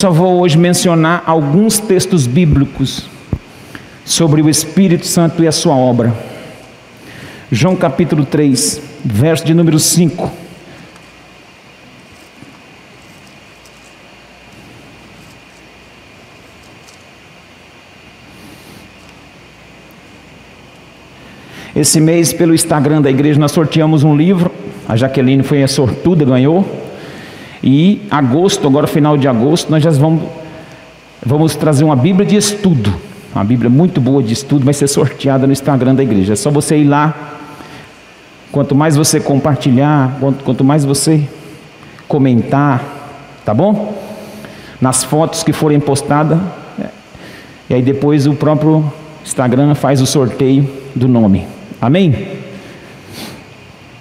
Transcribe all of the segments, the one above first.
Só vou hoje mencionar alguns textos bíblicos sobre o Espírito Santo e a sua obra. João capítulo 3, verso de número 5. Esse mês, pelo Instagram da igreja, nós sorteamos um livro. A Jaqueline foi a sortuda, ganhou. E agosto, agora final de agosto, nós já vamos, vamos trazer uma Bíblia de estudo. Uma Bíblia muito boa de estudo, vai ser sorteada no Instagram da igreja. É só você ir lá. Quanto mais você compartilhar, quanto, quanto mais você comentar, tá bom? Nas fotos que forem postadas. E aí depois o próprio Instagram faz o sorteio do nome. Amém?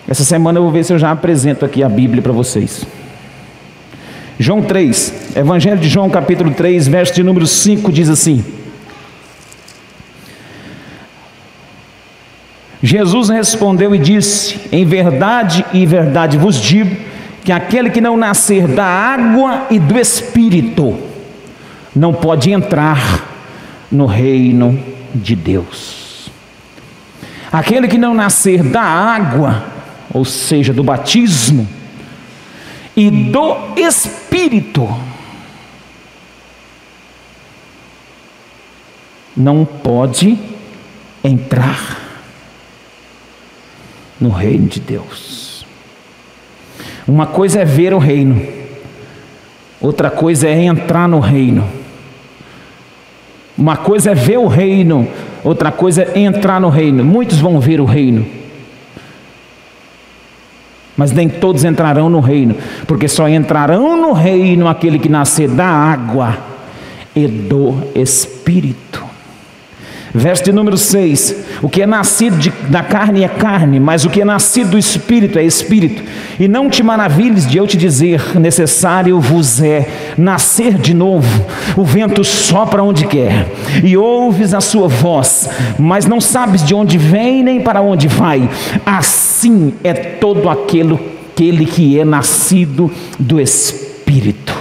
Essa semana eu vou ver se eu já apresento aqui a Bíblia para vocês. João 3, Evangelho de João, capítulo 3, verso de número 5 diz assim: Jesus respondeu e disse: Em verdade e verdade vos digo que aquele que não nascer da água e do espírito não pode entrar no reino de Deus. Aquele que não nascer da água, ou seja, do batismo, e do Espírito. Não pode entrar no reino de Deus. Uma coisa é ver o reino, outra coisa é entrar no reino. Uma coisa é ver o reino, outra coisa é entrar no reino. Muitos vão ver o reino, mas nem todos entrarão no reino, porque só entrarão no reino aquele que nascer da água e do Espírito. Verso de número 6: O que é nascido de, da carne é carne, mas o que é nascido do espírito é espírito. E não te maravilhes de eu te dizer: necessário vos é nascer de novo. O vento sopra onde quer, e ouves a sua voz, mas não sabes de onde vem nem para onde vai. Assim é todo aquele, aquele que é nascido do espírito.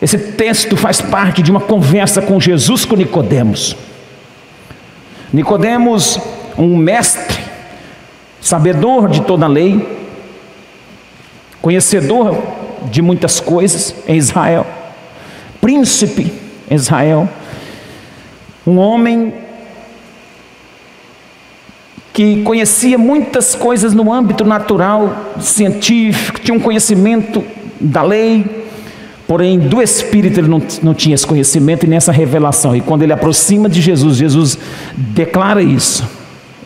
Esse texto faz parte de uma conversa com Jesus com Nicodemos. Nicodemos, um mestre, sabedor de toda a lei, conhecedor de muitas coisas em Israel, príncipe em Israel, um homem que conhecia muitas coisas no âmbito natural, científico, tinha um conhecimento da lei, Porém, do Espírito ele não, não tinha esse conhecimento e nessa revelação. E quando ele aproxima de Jesus, Jesus declara isso.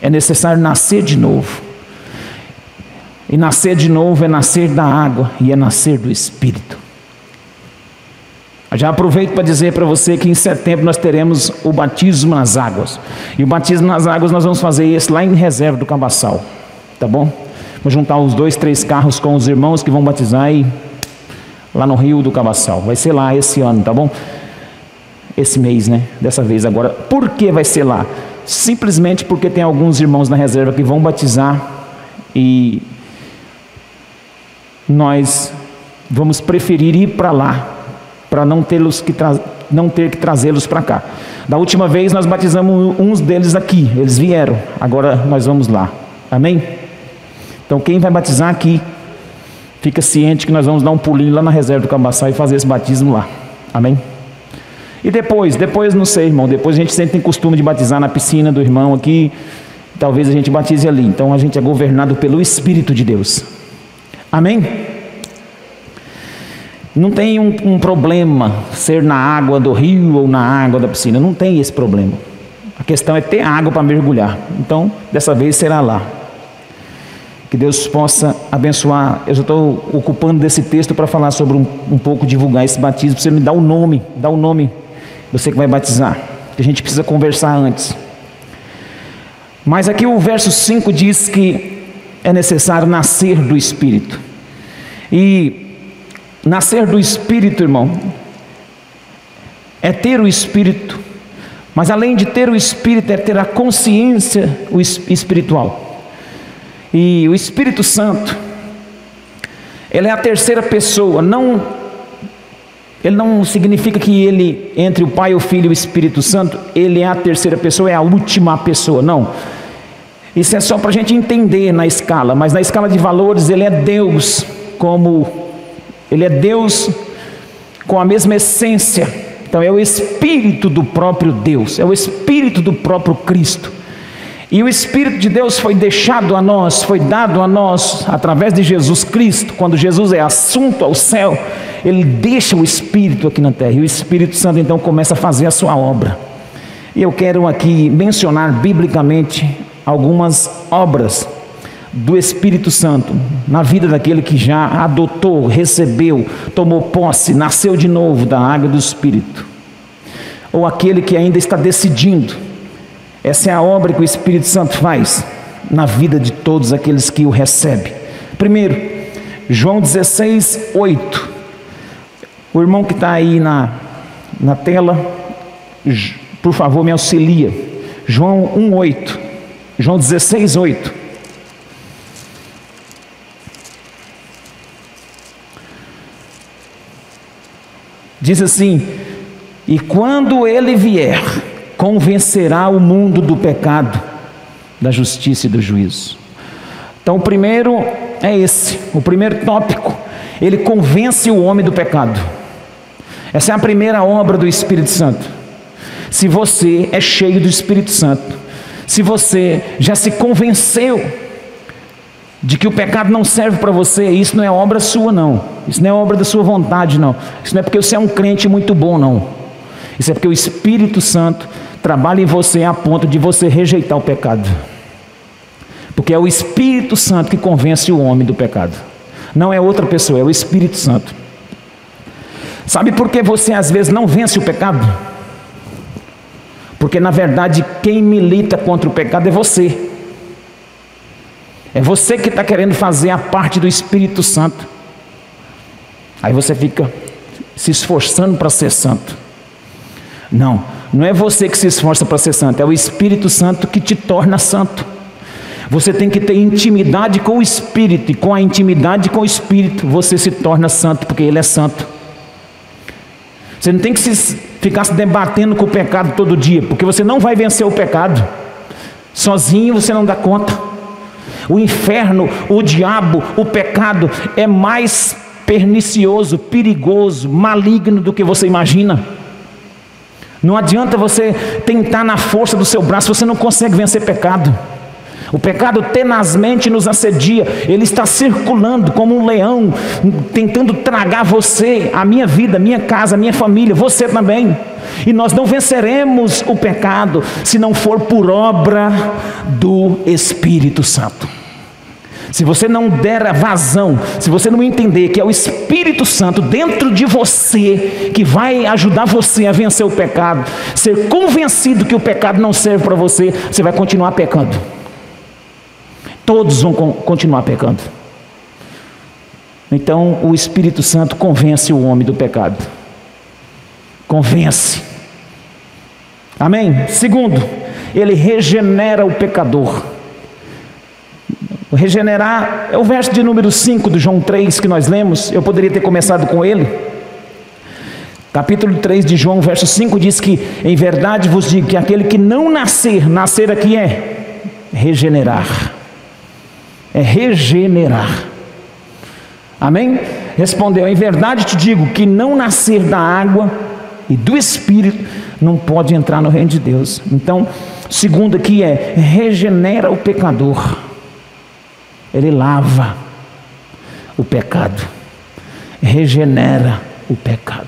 É necessário nascer de novo. E nascer de novo é nascer da água e é nascer do Espírito. Já aproveito para dizer para você que em setembro nós teremos o batismo nas águas. E o batismo nas águas nós vamos fazer esse lá em reserva do Cabaçal. Tá bom? Vou juntar os dois, três carros com os irmãos que vão batizar e lá no Rio do Cabaçal. Vai ser lá esse ano, tá bom? Esse mês, né? Dessa vez agora. Por que vai ser lá? Simplesmente porque tem alguns irmãos na reserva que vão batizar e nós vamos preferir ir para lá para não que não ter que trazê-los para cá. Da última vez nós batizamos uns deles aqui, eles vieram. Agora nós vamos lá. Amém? Então quem vai batizar aqui Fica ciente que nós vamos dar um pulinho lá na reserva do Cambaçá e fazer esse batismo lá. Amém? E depois, depois não sei, irmão. Depois a gente sempre tem costume de batizar na piscina do irmão aqui. Talvez a gente batize ali. Então a gente é governado pelo Espírito de Deus. Amém? Não tem um, um problema ser na água do rio ou na água da piscina. Não tem esse problema. A questão é ter água para mergulhar. Então, dessa vez será lá. Que Deus possa abençoar. Eu já estou ocupando desse texto para falar sobre um, um, pouco, divulgar esse batismo. Você me dá o um nome, dá o um nome, você que vai batizar. Que a gente precisa conversar antes. Mas aqui o verso 5 diz que é necessário nascer do Espírito. E nascer do Espírito, irmão, é ter o Espírito. Mas além de ter o Espírito, é ter a consciência espiritual. E o Espírito Santo Ele é a terceira pessoa, não ele não significa que ele entre o Pai, o Filho e o Espírito Santo, ele é a terceira pessoa, é a última pessoa, não. Isso é só para a gente entender na escala, mas na escala de valores ele é Deus, como ele é Deus com a mesma essência. Então é o Espírito do próprio Deus, é o Espírito do próprio Cristo. E o Espírito de Deus foi deixado a nós, foi dado a nós através de Jesus Cristo. Quando Jesus é assunto ao céu, ele deixa o Espírito aqui na terra. E o Espírito Santo então começa a fazer a sua obra. E eu quero aqui mencionar biblicamente algumas obras do Espírito Santo na vida daquele que já adotou, recebeu, tomou posse, nasceu de novo da água do Espírito. Ou aquele que ainda está decidindo essa é a obra que o Espírito Santo faz na vida de todos aqueles que o recebem. Primeiro, João 16, 8. O irmão que está aí na, na tela, por favor, me auxilia. João 1, 8. João 16, 8. Diz assim: E quando ele vier, convencerá o mundo do pecado, da justiça e do juízo. Então, o primeiro é esse, o primeiro tópico. Ele convence o homem do pecado. Essa é a primeira obra do Espírito Santo. Se você é cheio do Espírito Santo, se você já se convenceu de que o pecado não serve para você, isso não é obra sua, não. Isso não é obra da sua vontade, não. Isso não é porque você é um crente muito bom, não. Isso é porque o Espírito Santo trabalha em você a ponto de você rejeitar o pecado. Porque é o Espírito Santo que convence o homem do pecado. Não é outra pessoa, é o Espírito Santo. Sabe por que você às vezes não vence o pecado? Porque na verdade quem milita contra o pecado é você. É você que está querendo fazer a parte do Espírito Santo. Aí você fica se esforçando para ser santo. Não, não é você que se esforça para ser santo, é o Espírito Santo que te torna santo. Você tem que ter intimidade com o Espírito, e com a intimidade com o Espírito, você se torna santo, porque Ele é santo. Você não tem que se, ficar se debatendo com o pecado todo dia, porque você não vai vencer o pecado. Sozinho você não dá conta. O inferno, o diabo, o pecado é mais pernicioso, perigoso, maligno do que você imagina. Não adianta você tentar na força do seu braço, você não consegue vencer pecado. O pecado tenazmente nos assedia, ele está circulando como um leão, tentando tragar você, a minha vida, minha casa, minha família, você também. E nós não venceremos o pecado se não for por obra do Espírito Santo. Se você não der a vazão, se você não entender que é o Espírito Santo dentro de você que vai ajudar você a vencer o pecado, ser convencido que o pecado não serve para você, você vai continuar pecando. Todos vão continuar pecando. Então o Espírito Santo convence o homem do pecado. Convence. Amém? Segundo, ele regenera o pecador. Regenerar é o verso de número 5 do João 3 que nós lemos. Eu poderia ter começado com ele. Capítulo 3 de João, verso 5 diz que: Em verdade vos digo que aquele que não nascer, nascer aqui é regenerar. É regenerar. Amém? Respondeu: Em verdade te digo que não nascer da água e do espírito não pode entrar no reino de Deus. Então, segundo aqui é regenera o pecador. Ele lava o pecado, regenera o pecado.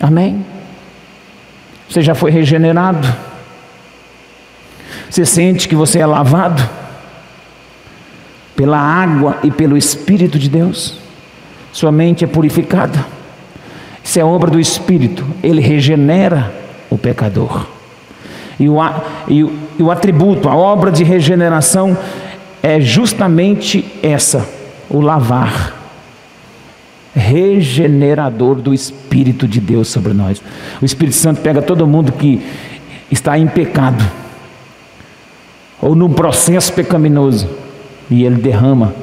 Amém? Você já foi regenerado? Você sente que você é lavado pela água e pelo Espírito de Deus? Sua mente é purificada. Isso é obra do Espírito, ele regenera o pecador. E o, e, o, e o atributo, a obra de regeneração é justamente essa: o lavar regenerador do Espírito de Deus sobre nós. O Espírito Santo pega todo mundo que está em pecado, ou num processo pecaminoso, e Ele derrama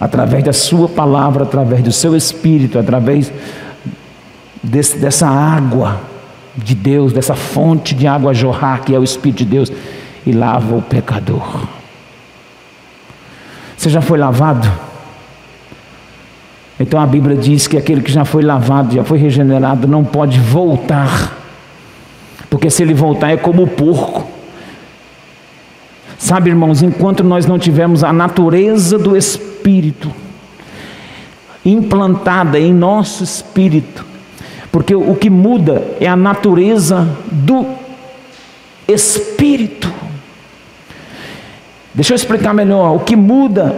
através da Sua palavra, através do Seu Espírito, através desse, dessa água de Deus, dessa fonte de água jorrar, que é o Espírito de Deus, e lava o pecador. Você já foi lavado? Então a Bíblia diz que aquele que já foi lavado, já foi regenerado, não pode voltar, porque se ele voltar é como o porco. Sabe, irmãos, enquanto nós não tivermos a natureza do Espírito implantada em nosso espírito, porque o que muda é a natureza do Espírito. Deixa eu explicar melhor. O que muda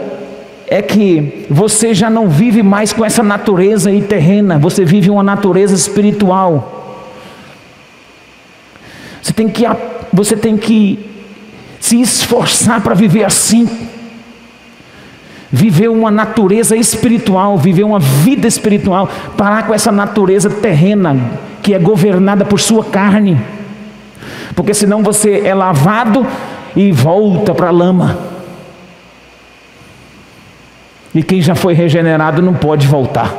é que você já não vive mais com essa natureza aí terrena, você vive uma natureza espiritual. Você tem que, você tem que se esforçar para viver assim. Viver uma natureza espiritual, viver uma vida espiritual, parar com essa natureza terrena que é governada por sua carne. Porque senão você é lavado e volta para a lama. E quem já foi regenerado não pode voltar.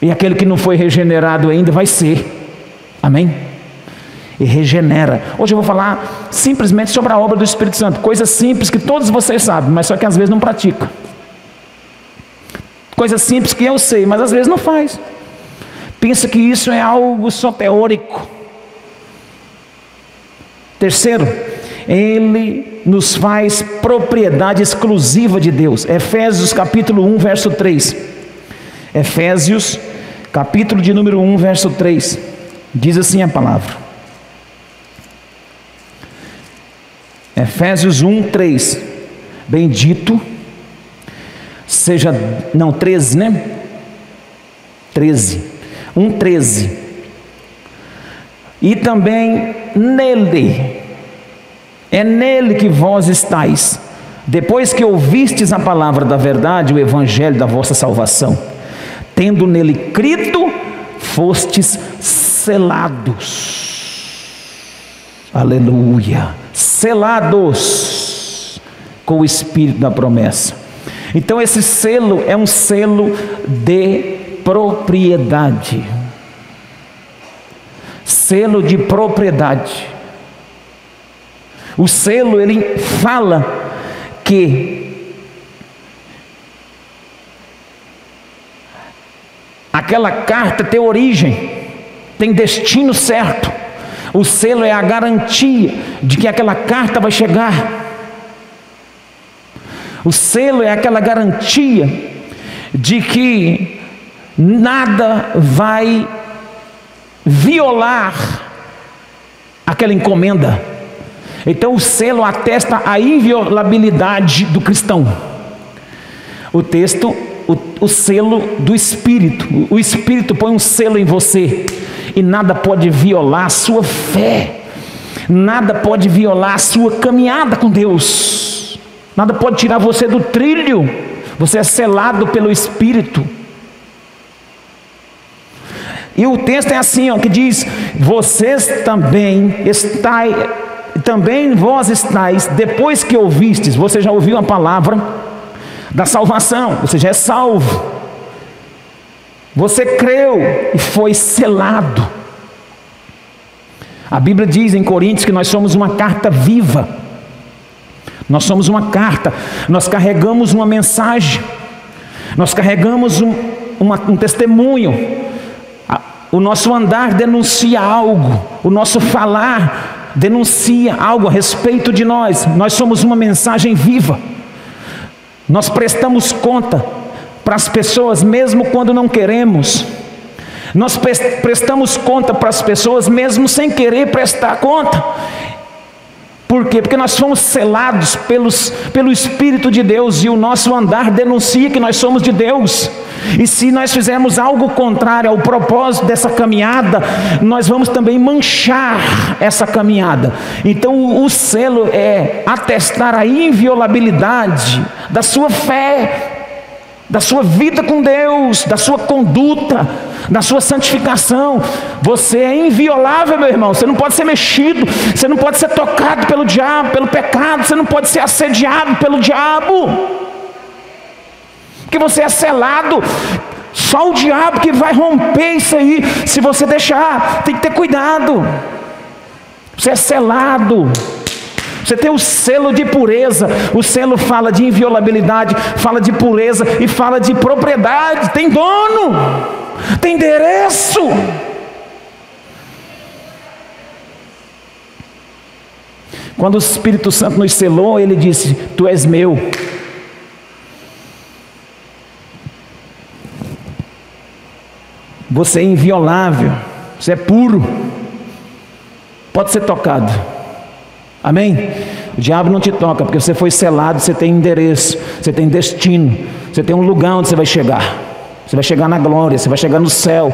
E aquele que não foi regenerado ainda vai ser. Amém? E regenera. Hoje eu vou falar simplesmente sobre a obra do Espírito Santo. Coisas simples que todos vocês sabem, mas só que às vezes não pratica. Coisas simples que eu sei, mas às vezes não faz. Pensa que isso é algo só teórico. Terceiro, ele nos faz propriedade exclusiva de Deus. Efésios capítulo 1, verso 3. Efésios, capítulo de número 1, verso 3. Diz assim a palavra. Efésios 1, 3. Bendito seja, não, 13, né? 13. 1, 13 e também nele, é nele que vós estáis, depois que ouvistes a palavra da verdade, o evangelho da vossa salvação, tendo nele crido, fostes selados. Aleluia! Selados com o espírito da promessa. Então esse selo é um selo de propriedade selo de propriedade. O selo ele fala que aquela carta tem origem, tem destino certo. O selo é a garantia de que aquela carta vai chegar. O selo é aquela garantia de que nada vai violar aquela encomenda. Então o selo atesta a inviolabilidade do cristão. O texto, o, o, selo do Espírito. O Espírito põe um selo em você e nada pode violar a sua fé, nada pode violar a sua caminhada com Deus, nada pode tirar você do trilho. Você é selado pelo Espírito. E o texto é assim, ó, que diz: Vocês também estáis, também vós estáis, depois que ouvistes, você já ouviu a palavra da salvação, você já é salvo. Você creu e foi selado. A Bíblia diz em Coríntios que nós somos uma carta viva. Nós somos uma carta, nós carregamos uma mensagem, nós carregamos um, uma, um testemunho, o nosso andar denuncia algo, o nosso falar denuncia algo a respeito de nós. Nós somos uma mensagem viva. Nós prestamos conta para as pessoas, mesmo quando não queremos. Nós prestamos conta para as pessoas, mesmo sem querer prestar conta. Por quê? Porque nós fomos selados pelos, pelo Espírito de Deus e o nosso andar denuncia que nós somos de Deus. E se nós fizermos algo contrário ao propósito dessa caminhada, nós vamos também manchar essa caminhada. Então o selo é atestar a inviolabilidade da sua fé, da sua vida com Deus, da sua conduta, da sua santificação. Você é inviolável, meu irmão. Você não pode ser mexido, você não pode ser tocado pelo diabo, pelo pecado, você não pode ser assediado pelo diabo. Porque você é selado. Só o diabo que vai romper isso aí, se você deixar, tem que ter cuidado. Você é selado. Você tem o selo de pureza. O selo fala de inviolabilidade, fala de pureza e fala de propriedade. Tem dono, tem endereço. Quando o Espírito Santo nos selou, ele disse: Tu és meu. Você é inviolável, você é puro, pode ser tocado. Amém? O diabo não te toca, porque você foi selado, você tem endereço, você tem destino, você tem um lugar onde você vai chegar. Você vai chegar na glória, você vai chegar no céu.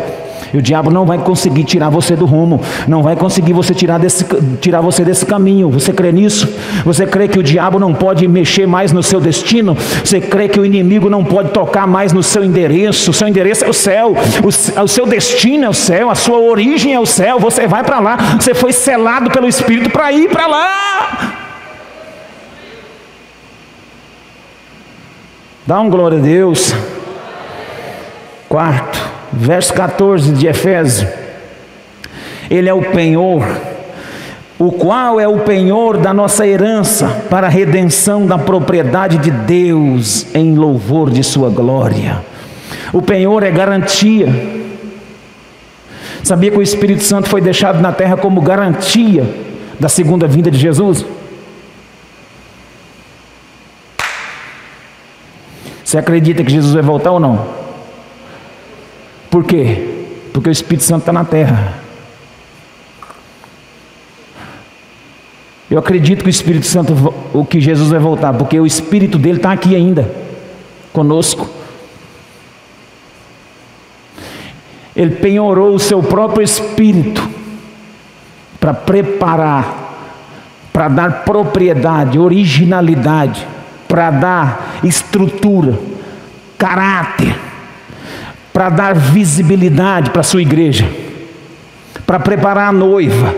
E o diabo não vai conseguir tirar você do rumo, não vai conseguir você tirar, desse, tirar você desse caminho. Você crê nisso? Você crê que o diabo não pode mexer mais no seu destino? Você crê que o inimigo não pode tocar mais no seu endereço? O seu endereço é o céu, o, o seu destino é o céu, a sua origem é o céu. Você vai para lá, você foi selado pelo Espírito para ir para lá. Dá um glória a Deus. Quarto, verso 14 de Efésios. Ele é o penhor, o qual é o penhor da nossa herança para a redenção da propriedade de Deus em louvor de Sua glória. O penhor é garantia. Sabia que o Espírito Santo foi deixado na terra como garantia da segunda vinda de Jesus? Você acredita que Jesus vai voltar ou não? Por quê? Porque o Espírito Santo está na terra. Eu acredito que o Espírito Santo, o que Jesus vai voltar, porque o Espírito dele está aqui ainda, conosco. Ele penhorou o seu próprio Espírito para preparar, para dar propriedade, originalidade, para dar estrutura, caráter para dar visibilidade para a sua igreja, para preparar a noiva,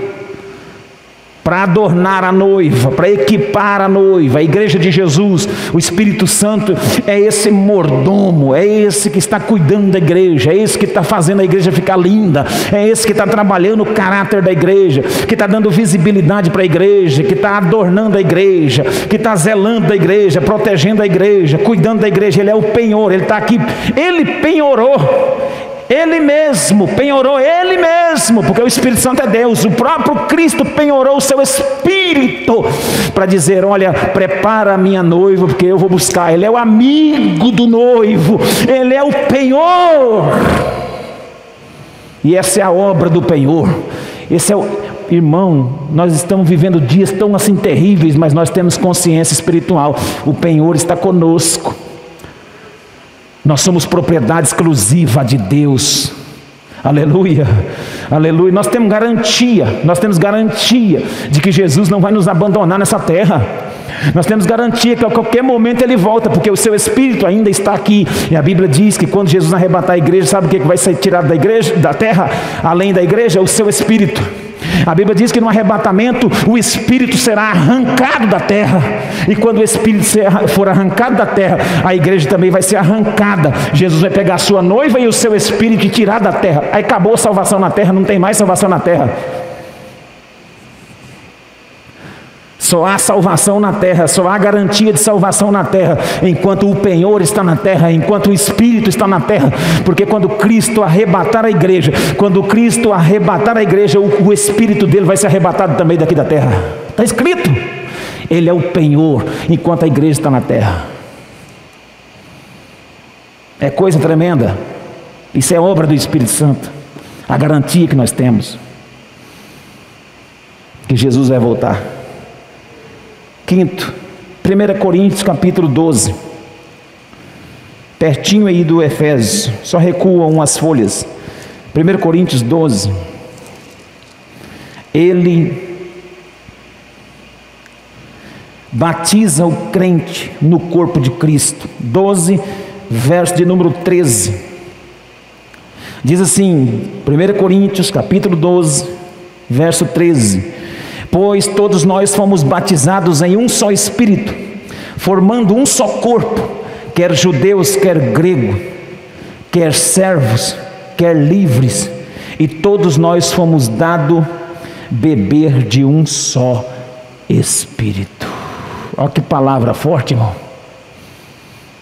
para adornar a noiva, para equipar a noiva, a igreja de Jesus, o Espírito Santo é esse mordomo, é esse que está cuidando da igreja, é esse que está fazendo a igreja ficar linda, é esse que está trabalhando o caráter da igreja, que está dando visibilidade para a igreja, que está adornando a igreja, que está zelando da igreja, protegendo a igreja, cuidando da igreja, ele é o penhor, ele está aqui, ele penhorou ele mesmo penhorou, Ele mesmo, porque o Espírito Santo é Deus, o próprio Cristo penhorou o seu Espírito para dizer: Olha, prepara a minha noiva, porque eu vou buscar. Ele é o amigo do noivo, Ele é o penhor, e essa é a obra do penhor. Esse é o, irmão, nós estamos vivendo dias tão assim terríveis, mas nós temos consciência espiritual. O penhor está conosco. Nós somos propriedade exclusiva de Deus. Aleluia, aleluia. Nós temos garantia, nós temos garantia de que Jesus não vai nos abandonar nessa terra. Nós temos garantia que a qualquer momento ele volta, porque o seu espírito ainda está aqui. E a Bíblia diz que quando Jesus arrebatar a igreja, sabe o que vai ser tirado da igreja, da terra, além da igreja? O seu espírito. A Bíblia diz que no arrebatamento o espírito será arrancado da terra. E quando o espírito for arrancado da terra, a igreja também vai ser arrancada. Jesus vai pegar a sua noiva e o seu espírito e tirar da terra. Aí acabou a salvação na terra, não tem mais salvação na terra. Só há salvação na terra, só há garantia de salvação na terra, enquanto o penhor está na terra, enquanto o Espírito está na terra, porque quando Cristo arrebatar a igreja, quando Cristo arrebatar a igreja, o, o Espírito dele vai ser arrebatado também daqui da terra. Está escrito. Ele é o penhor, enquanto a igreja está na terra. É coisa tremenda. Isso é obra do Espírito Santo. A garantia que nós temos que Jesus vai voltar. Quinto, 1 Coríntios capítulo 12. Pertinho aí do Efésios, só recuam umas folhas. 1 Coríntios 12. Ele batiza o crente no corpo de Cristo. 12, verso de número 13. Diz assim, 1 Coríntios, capítulo 12, verso 13: Pois todos nós fomos batizados em um só espírito, formando um só corpo, quer judeus, quer grego, quer servos, quer livres, e todos nós fomos dados beber de um só espírito. Olha que palavra forte, irmão.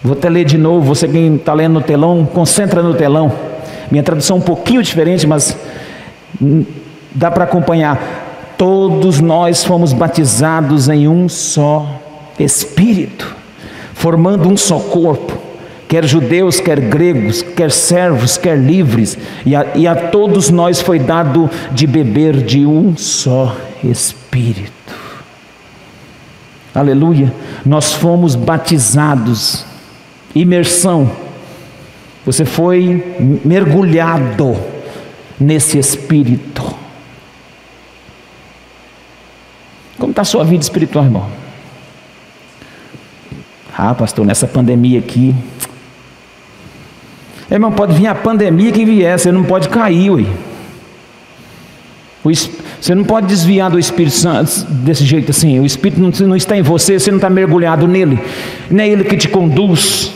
Vou até ler de novo, você que está lendo no telão, concentra no telão. Minha tradução é um pouquinho diferente, mas dá para acompanhar. Todos nós fomos batizados em um só Espírito, formando um só corpo, quer judeus, quer gregos, quer servos, quer livres, e a, e a todos nós foi dado de beber de um só Espírito. Aleluia! Nós fomos batizados, imersão você foi mergulhado nesse espírito. Como está a sua vida espiritual, irmão? Ah, pastor, nessa pandemia aqui. Irmão, pode vir a pandemia que vier, você não pode cair, ui. Você não pode desviar do Espírito Santo desse jeito assim. O Espírito não está em você, você não está mergulhado nele. Não é ele que te conduz.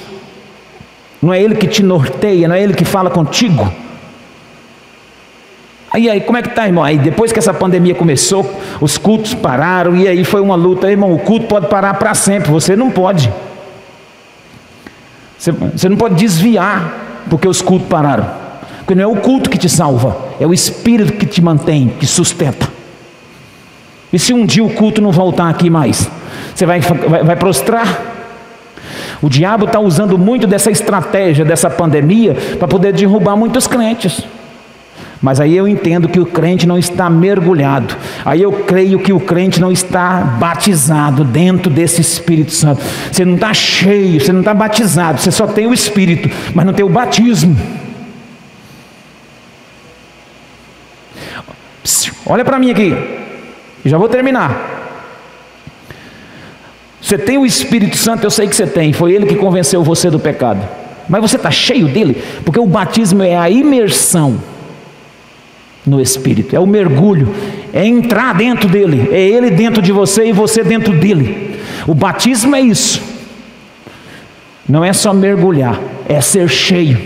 Não é Ele que te norteia, não é Ele que fala contigo. Aí, aí, como é que tá, irmão? Aí depois que essa pandemia começou, os cultos pararam e aí foi uma luta, irmão. O culto pode parar para sempre, você não pode. Você, você não pode desviar porque os cultos pararam. Porque não é o culto que te salva, é o Espírito que te mantém, que sustenta. E se um dia o culto não voltar aqui mais, você vai, vai, vai prostrar? O diabo está usando muito dessa estratégia, dessa pandemia, para poder derrubar muitos crentes. Mas aí eu entendo que o crente não está mergulhado. Aí eu creio que o crente não está batizado dentro desse Espírito Santo. Você não está cheio, você não está batizado, você só tem o Espírito, mas não tem o batismo. Olha para mim aqui, já vou terminar. Você tem o Espírito Santo, eu sei que você tem, foi ele que convenceu você do pecado. Mas você está cheio dele, porque o batismo é a imersão no Espírito, é o mergulho, é entrar dentro dele, é ele dentro de você e você dentro dele. O batismo é isso, não é só mergulhar, é ser cheio,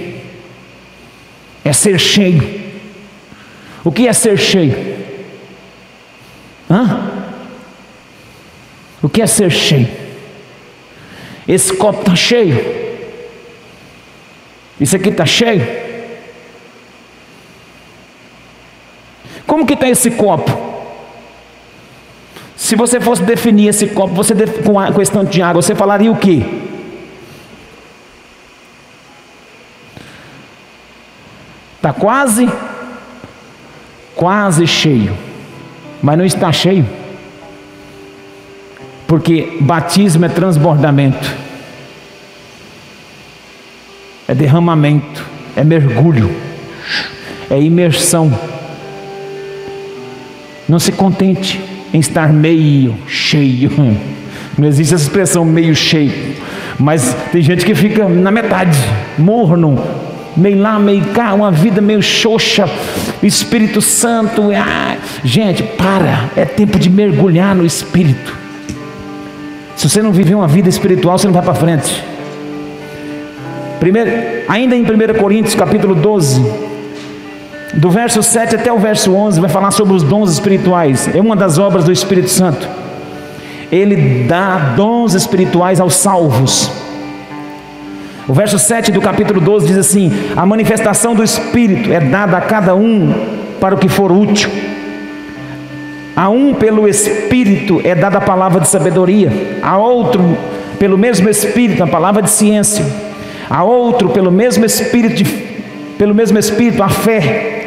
é ser cheio. O que é ser cheio? Hã? O que é ser cheio? Esse copo está cheio. Isso aqui está cheio. Como que está esse copo? Se você fosse definir esse copo, você com a questão de água, você falaria o quê? Está quase, quase cheio, mas não está cheio. Porque batismo é transbordamento, é derramamento, é mergulho, é imersão. Não se contente em estar meio cheio. Não existe essa expressão meio cheio. Mas tem gente que fica na metade, morno, meio lá, meio cá, uma vida meio xoxa. Espírito Santo, ah, gente, para, é tempo de mergulhar no Espírito. Se você não viver uma vida espiritual, você não vai para frente. Primeiro, ainda em 1 Coríntios capítulo 12, do verso 7 até o verso 11, vai falar sobre os dons espirituais. É uma das obras do Espírito Santo. Ele dá dons espirituais aos salvos. O verso 7 do capítulo 12 diz assim: A manifestação do Espírito é dada a cada um para o que for útil. A um pelo Espírito é dada a palavra de sabedoria, a outro pelo mesmo Espírito a palavra de ciência, a outro pelo mesmo Espírito, pelo mesmo Espírito a fé,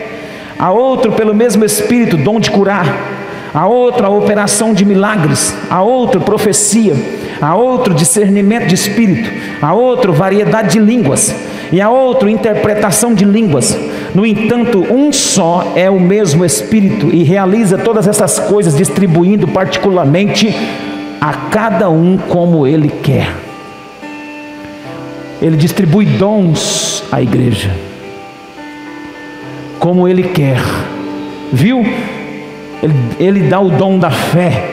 a outro pelo mesmo Espírito dom de curar, a outro a operação de milagres, a outro profecia, a outro discernimento de espírito, a outro variedade de línguas e a outro interpretação de línguas. No entanto, um só é o mesmo Espírito e realiza todas essas coisas, distribuindo particularmente a cada um como ele quer. Ele distribui dons à igreja. Como Ele quer, viu? Ele, ele dá o dom da fé,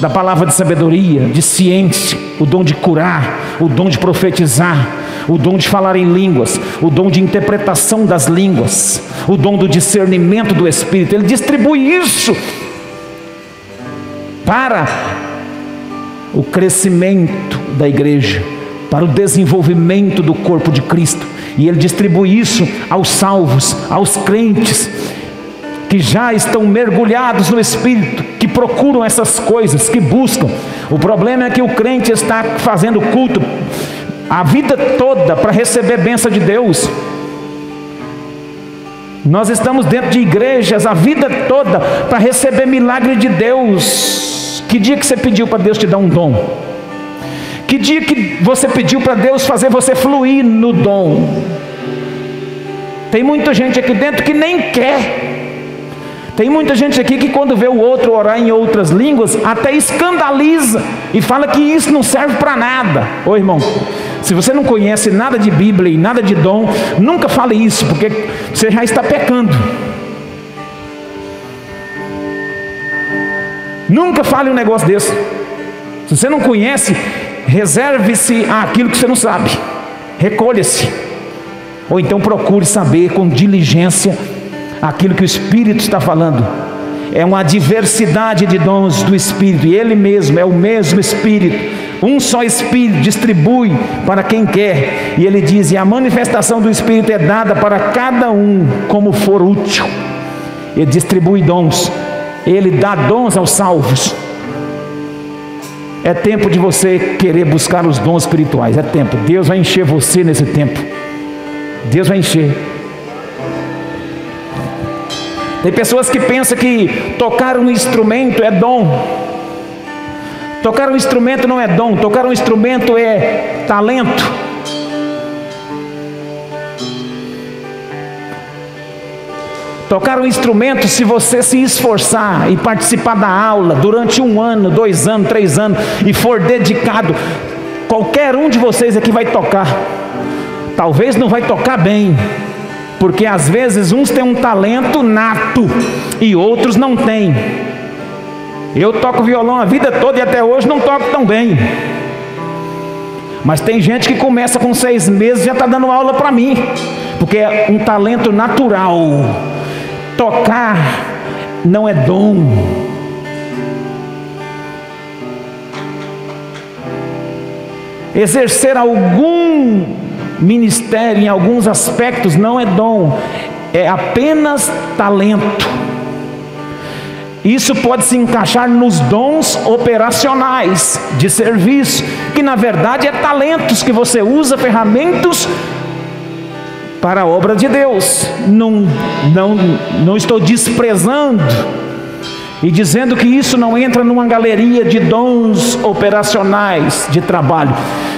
da palavra de sabedoria, de ciência, o dom de curar, o dom de profetizar, o dom de falar em línguas, o dom de interpretação das línguas, o dom do discernimento do Espírito. Ele distribui isso para o crescimento da igreja, para o desenvolvimento do corpo de Cristo. E ele distribui isso aos salvos, aos crentes que já estão mergulhados no Espírito, que procuram essas coisas, que buscam. O problema é que o crente está fazendo culto a vida toda para receber bênção de Deus. Nós estamos dentro de igrejas a vida toda para receber milagre de Deus. Que dia que você pediu para Deus te dar um dom? Que dia que você pediu para Deus fazer você fluir no dom? Tem muita gente aqui dentro que nem quer. Tem muita gente aqui que quando vê o outro orar em outras línguas, até escandaliza e fala que isso não serve para nada. Ô irmão, se você não conhece nada de Bíblia e nada de dom, nunca fale isso, porque você já está pecando. Nunca fale um negócio desse. Se você não conhece, reserve-se àquilo que você não sabe. Recolha-se. Ou então procure saber com diligência aquilo que o Espírito está falando. É uma diversidade de dons do Espírito, e Ele mesmo é o mesmo Espírito. Um só Espírito distribui para quem quer, e Ele diz: e a manifestação do Espírito é dada para cada um como for útil. Ele distribui dons, Ele dá dons aos salvos. É tempo de você querer buscar os dons espirituais, é tempo. Deus vai encher você nesse tempo. Deus vai encher. Tem pessoas que pensam que tocar um instrumento é dom. Tocar um instrumento não é dom, tocar um instrumento é talento. Tocar um instrumento, se você se esforçar e participar da aula durante um ano, dois anos, três anos e for dedicado, qualquer um de vocês aqui vai tocar. Talvez não vai tocar bem, porque às vezes uns têm um talento nato e outros não têm. Eu toco violão a vida toda e até hoje não toco tão bem. Mas tem gente que começa com seis meses e já está dando aula para mim, porque é um talento natural. Tocar não é dom. Exercer algum Ministério, em alguns aspectos, não é dom, é apenas talento. Isso pode se encaixar nos dons operacionais de serviço, que na verdade é talentos que você usa, ferramentas para a obra de Deus. Não, não, não estou desprezando e dizendo que isso não entra numa galeria de dons operacionais de trabalho,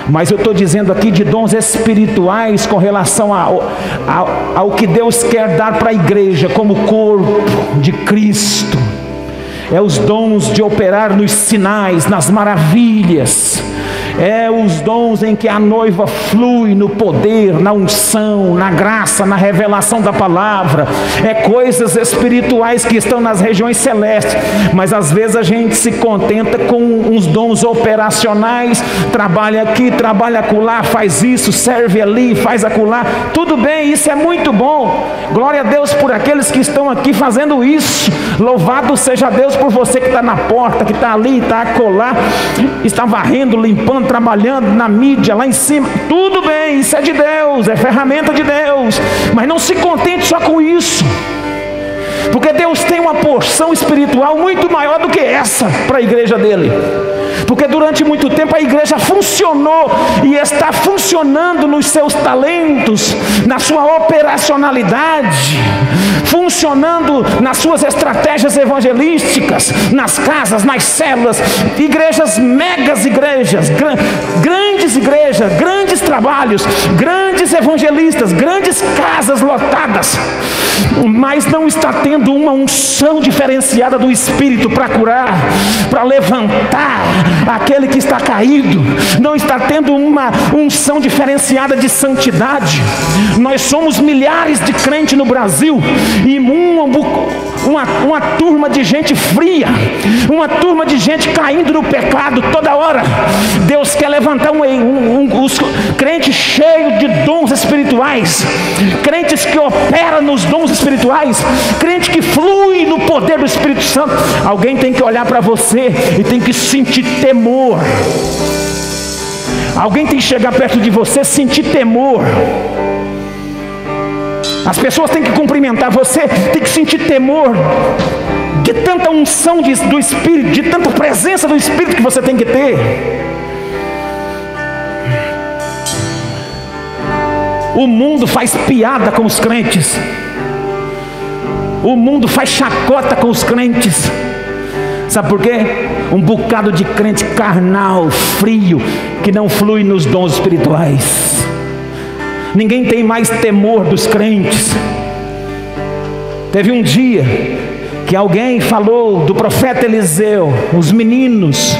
mas eu estou dizendo aqui de dons espirituais com relação ao, ao, ao que Deus quer dar para a igreja como corpo de Cristo. É os dons de operar nos sinais, nas maravilhas é os dons em que a noiva flui no poder, na unção, na graça, na revelação da palavra, é coisas espirituais que estão nas regiões celestes, mas às vezes a gente se contenta com uns dons operacionais, trabalha aqui, trabalha acolá, faz isso, serve ali, faz acolá, tudo bem, isso é muito bom, glória a Deus por aqueles que estão aqui fazendo isso, louvado seja Deus por você que está na porta, que está ali, está acolá, está varrendo, limpando, trabalhando na mídia, lá em cima, tudo bem, isso é de Deus, é ferramenta de Deus, mas não se contente só com isso. Porque Deus tem uma porção espiritual muito maior do que essa para a igreja dele. Porque durante muito tempo a igreja funcionou e está funcionando nos seus talentos, na sua operacionalidade, funcionando nas suas estratégias evangelísticas, nas casas, nas células, igrejas, megas igrejas, grandes igrejas, grandes trabalhos, grandes grandes evangelistas, grandes casas lotadas, mas não está tendo uma unção diferenciada do Espírito para curar, para levantar aquele que está caído, não está tendo uma unção diferenciada de santidade. Nós somos milhares de crentes no Brasil e uma, uma, uma turma de gente fria, uma turma de gente caindo no pecado toda hora. Deus quer levantar um, um, um, os crentes cheios de dons espirituais, crentes que operam nos dons espirituais, crente que flui no poder do Espírito Santo. Alguém tem que olhar para você e tem que sentir temor. Alguém tem que chegar perto de você, sentir temor. As pessoas têm que cumprimentar você, tem que sentir temor de tanta unção de, do Espírito, de tanta presença do Espírito que você tem que ter. O mundo faz piada com os crentes. O mundo faz chacota com os crentes. Sabe por quê? Um bocado de crente carnal, frio, que não flui nos dons espirituais. Ninguém tem mais temor dos crentes. Teve um dia que alguém falou do profeta Eliseu, os meninos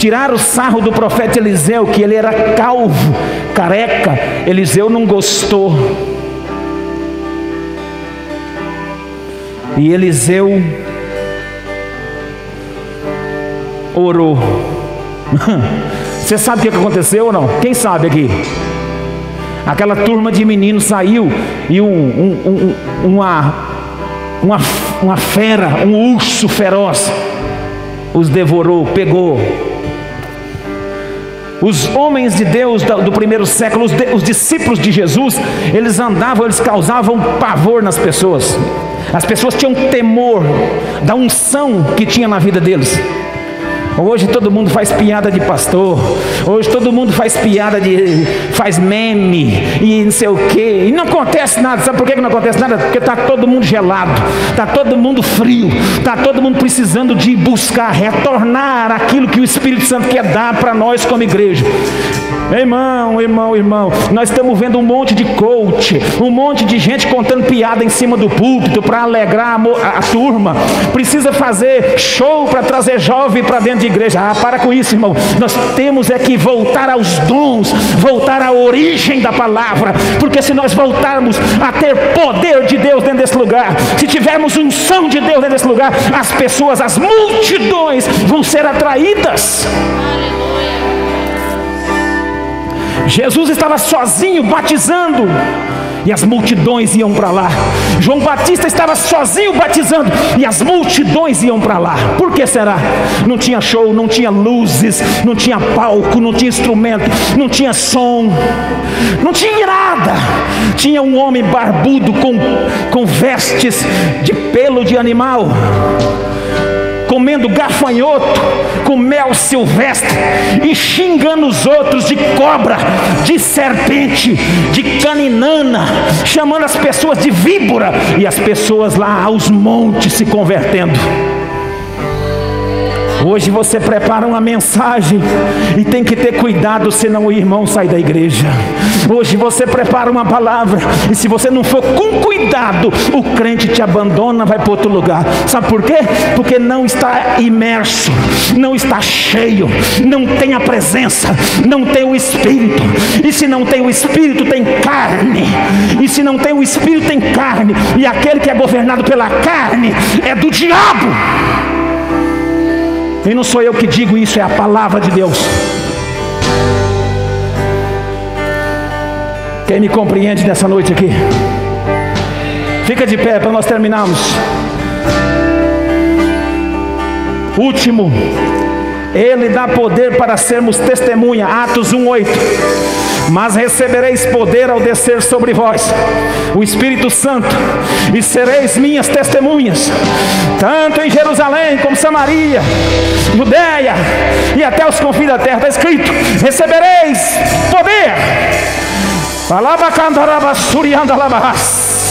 tiraram o sarro do profeta Eliseu, que ele era calvo, careca. Eliseu não gostou. E Eliseu orou. Você sabe o que aconteceu ou não? Quem sabe aqui? Aquela turma de meninos saiu e um, um, um, uma, uma, uma fera, um urso feroz, os devorou, pegou. Os homens de Deus do primeiro século, os, os discípulos de Jesus, eles andavam, eles causavam pavor nas pessoas. As pessoas tinham temor da unção que tinha na vida deles. Hoje todo mundo faz piada de pastor. Hoje todo mundo faz piada de. faz meme e não sei o quê. E não acontece nada. Sabe por que não acontece nada? Porque está todo mundo gelado, está todo mundo frio, está todo mundo precisando de buscar, retornar aquilo que o Espírito Santo quer dar para nós como igreja. Irmão, irmão, irmão, nós estamos vendo um monte de coach, um monte de gente contando piada em cima do púlpito para alegrar a, a, turma. Precisa fazer show para trazer jovem para dentro de igreja. Ah, para com isso, irmão. Nós temos é que voltar aos dons, voltar à origem da palavra, porque se nós voltarmos a ter poder de Deus dentro desse lugar, se tivermos unção de Deus dentro desse lugar, as pessoas, as multidões vão ser atraídas. Jesus estava sozinho batizando e as multidões iam para lá. João Batista estava sozinho batizando e as multidões iam para lá. Por que será? Não tinha show, não tinha luzes, não tinha palco, não tinha instrumento, não tinha som, não tinha nada. Tinha um homem barbudo com, com vestes de pelo de animal comendo gafanhoto com mel silvestre e xingando os outros de cobra, de serpente, de caninana, chamando as pessoas de víbora e as pessoas lá aos montes se convertendo. Hoje você prepara uma mensagem e tem que ter cuidado, senão o irmão sai da igreja. Hoje você prepara uma palavra e se você não for com cuidado, o crente te abandona, vai para outro lugar. Sabe por quê? Porque não está imerso, não está cheio, não tem a presença, não tem o espírito. E se não tem o espírito, tem carne. E se não tem o espírito, tem carne. E aquele que é governado pela carne é do diabo. E não sou eu que digo isso, é a palavra de Deus. Quem me compreende nessa noite aqui? Fica de pé para nós terminarmos. Último, Ele dá poder para sermos testemunha. Atos 1:8 mas recebereis poder ao descer sobre vós o Espírito Santo, e sereis minhas testemunhas, tanto em Jerusalém como Samaria, Judéia e até os confins da terra. Está escrito: recebereis poder.